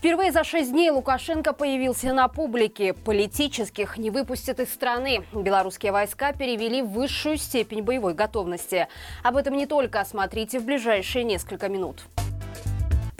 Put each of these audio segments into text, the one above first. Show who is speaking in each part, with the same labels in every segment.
Speaker 1: Впервые за шесть дней Лукашенко появился на публике. Политических не выпустят из страны. Белорусские войска перевели в высшую степень боевой готовности. Об этом не только. Смотрите в ближайшие несколько минут.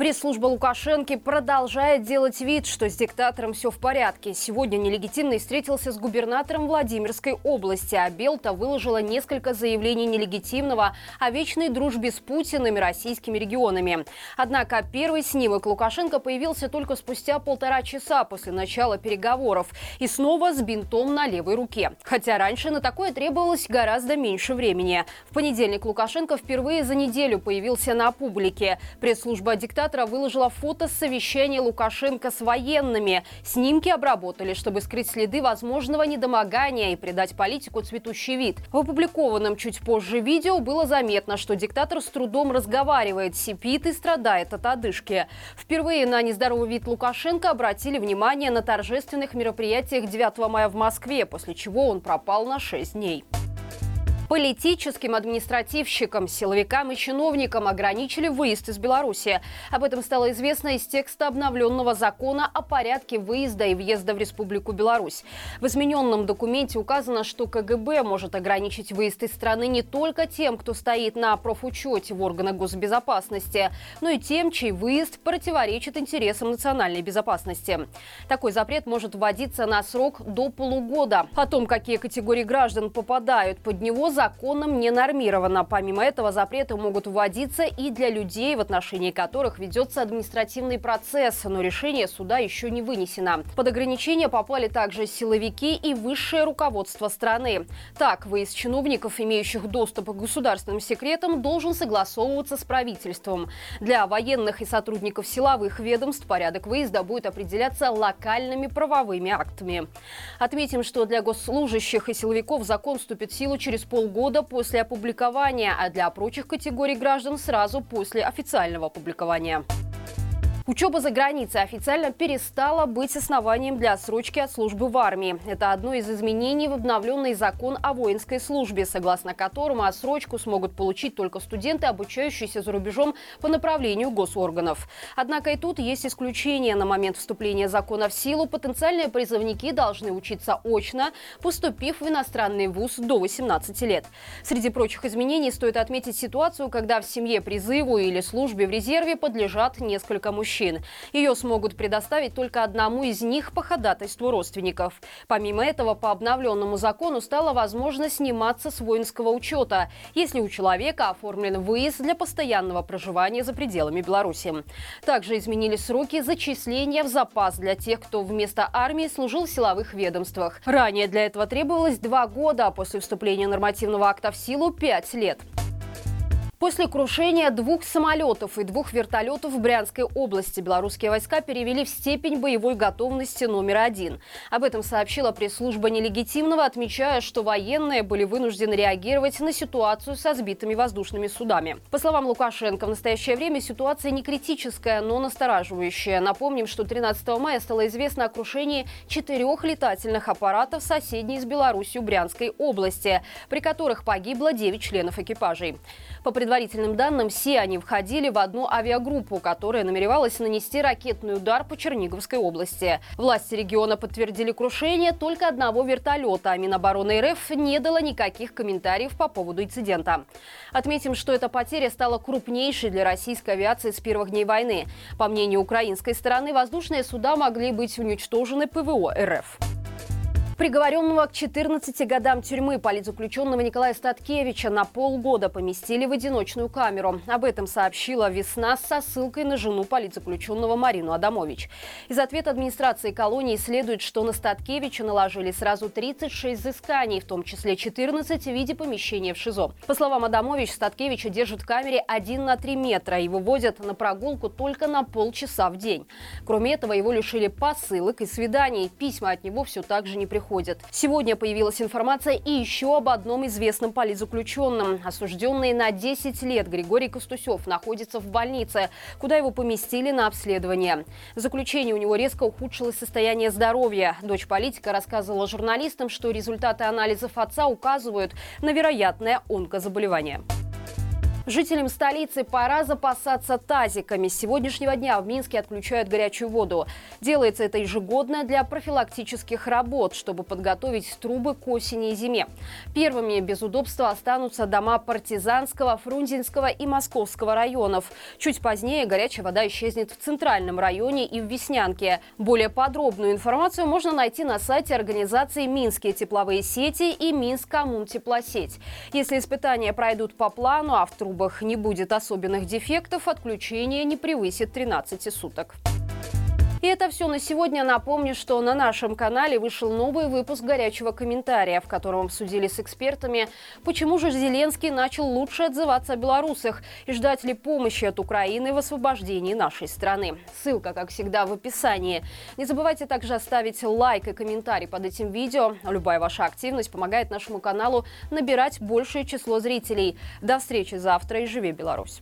Speaker 1: Пресс-служба Лукашенко продолжает делать вид, что с диктатором все в порядке. Сегодня нелегитимный встретился с губернатором Владимирской области, а Белта выложила несколько заявлений нелегитимного о вечной дружбе с Путиным и российскими регионами. Однако первый снимок Лукашенко появился только спустя полтора часа после начала переговоров и снова с бинтом на левой руке. Хотя раньше на такое требовалось гораздо меньше времени. В понедельник Лукашенко впервые за неделю появился на публике. Пресс-служба диктатора организатора выложила фото с совещания Лукашенко с военными. Снимки обработали, чтобы скрыть следы возможного недомогания и придать политику цветущий вид. В опубликованном чуть позже видео было заметно, что диктатор с трудом разговаривает, сипит и страдает от одышки. Впервые на нездоровый вид Лукашенко обратили внимание на торжественных мероприятиях 9 мая в Москве, после чего он пропал на 6 дней. Политическим административщикам, силовикам и чиновникам ограничили выезд из Беларуси. Об этом стало известно из текста обновленного закона о порядке выезда и въезда в Республику Беларусь. В измененном документе указано, что КГБ может ограничить выезд из страны не только тем, кто стоит на профучете в органах госбезопасности, но и тем, чей выезд противоречит интересам национальной безопасности. Такой запрет может вводиться на срок до полугода. О том, какие категории граждан попадают под него, законом не нормировано. Помимо этого, запреты могут вводиться и для людей, в отношении которых ведется административный процесс, но решение суда еще не вынесено. Под ограничения попали также силовики и высшее руководство страны. Так, выезд чиновников, имеющих доступ к государственным секретам, должен согласовываться с правительством. Для военных и сотрудников силовых ведомств порядок выезда будет определяться локальными правовыми актами. Отметим, что для госслужащих и силовиков закон вступит в силу через полгода полгода после опубликования, а для прочих категорий граждан сразу после официального опубликования. Учеба за границей официально перестала быть основанием для отсрочки от службы в армии. Это одно из изменений в обновленный закон о воинской службе, согласно которому отсрочку смогут получить только студенты, обучающиеся за рубежом по направлению госорганов. Однако и тут есть исключение. На момент вступления закона в силу потенциальные призывники должны учиться очно, поступив в иностранный вуз до 18 лет. Среди прочих изменений стоит отметить ситуацию, когда в семье призыву или службе в резерве подлежат несколько мужчин мужчин. Ее смогут предоставить только одному из них по ходатайству родственников. Помимо этого, по обновленному закону стала возможность сниматься с воинского учета, если у человека оформлен выезд для постоянного проживания за пределами Беларуси. Также изменили сроки зачисления в запас для тех, кто вместо армии служил в силовых ведомствах. Ранее для этого требовалось два года, а после вступления нормативного акта в силу – пять лет. После крушения двух самолетов и двух вертолетов в Брянской области белорусские войска перевели в степень боевой готовности номер один. Об этом сообщила пресс-служба нелегитимного, отмечая, что военные были вынуждены реагировать на ситуацию со сбитыми воздушными судами. По словам Лукашенко, в настоящее время ситуация не критическая, но настораживающая. Напомним, что 13 мая стало известно о крушении четырех летательных аппаратов соседней с Беларусью Брянской области, при которых погибло 9 членов экипажей. По предварительным данным, все они входили в одну авиагруппу, которая намеревалась нанести ракетный удар по Черниговской области. Власти региона подтвердили крушение только одного вертолета, а Минобороны РФ не дала никаких комментариев по поводу инцидента. Отметим, что эта потеря стала крупнейшей для российской авиации с первых дней войны. По мнению украинской стороны, воздушные суда могли быть уничтожены ПВО РФ. Приговоренного к 14 годам тюрьмы политзаключенного Николая Статкевича на полгода поместили в одиночную камеру. Об этом сообщила «Весна» со ссылкой на жену политзаключенного Марину Адамович. Из ответа администрации колонии следует, что на Статкевича наложили сразу 36 взысканий, в том числе 14 в виде помещения в ШИЗО. По словам Адамович, Статкевича держат в камере 1 на 3 метра и выводят на прогулку только на полчаса в день. Кроме этого, его лишили посылок и свиданий. Письма от него все так же не приходят проходят. Сегодня появилась информация и еще об одном известном политзаключенном. Осужденный на 10 лет Григорий Костусев находится в больнице, куда его поместили на обследование. В заключении у него резко ухудшилось состояние здоровья. Дочь политика рассказывала журналистам, что результаты анализов отца указывают на вероятное онкозаболевание. Жителям столицы пора запасаться тазиками. С сегодняшнего дня в Минске отключают горячую воду. Делается это ежегодно для профилактических работ, чтобы подготовить трубы к осени и зиме. Первыми без удобства останутся дома Партизанского, Фрунзенского и Московского районов. Чуть позднее горячая вода исчезнет в Центральном районе и в Веснянке. Более подробную информацию можно найти на сайте организации «Минские тепловые сети» и «Минскоммунтеплосеть». Если испытания пройдут по плану, а в трубах трубах не будет особенных дефектов, отключение не превысит 13 суток. И это все на сегодня. Напомню, что на нашем канале вышел новый выпуск «Горячего комментария», в котором обсудили с экспертами, почему же Зеленский начал лучше отзываться о белорусах и ждать ли помощи от Украины в освобождении нашей страны. Ссылка, как всегда, в описании. Не забывайте также оставить лайк и комментарий под этим видео. Любая ваша активность помогает нашему каналу набирать большее число зрителей. До встречи завтра и живи Беларусь!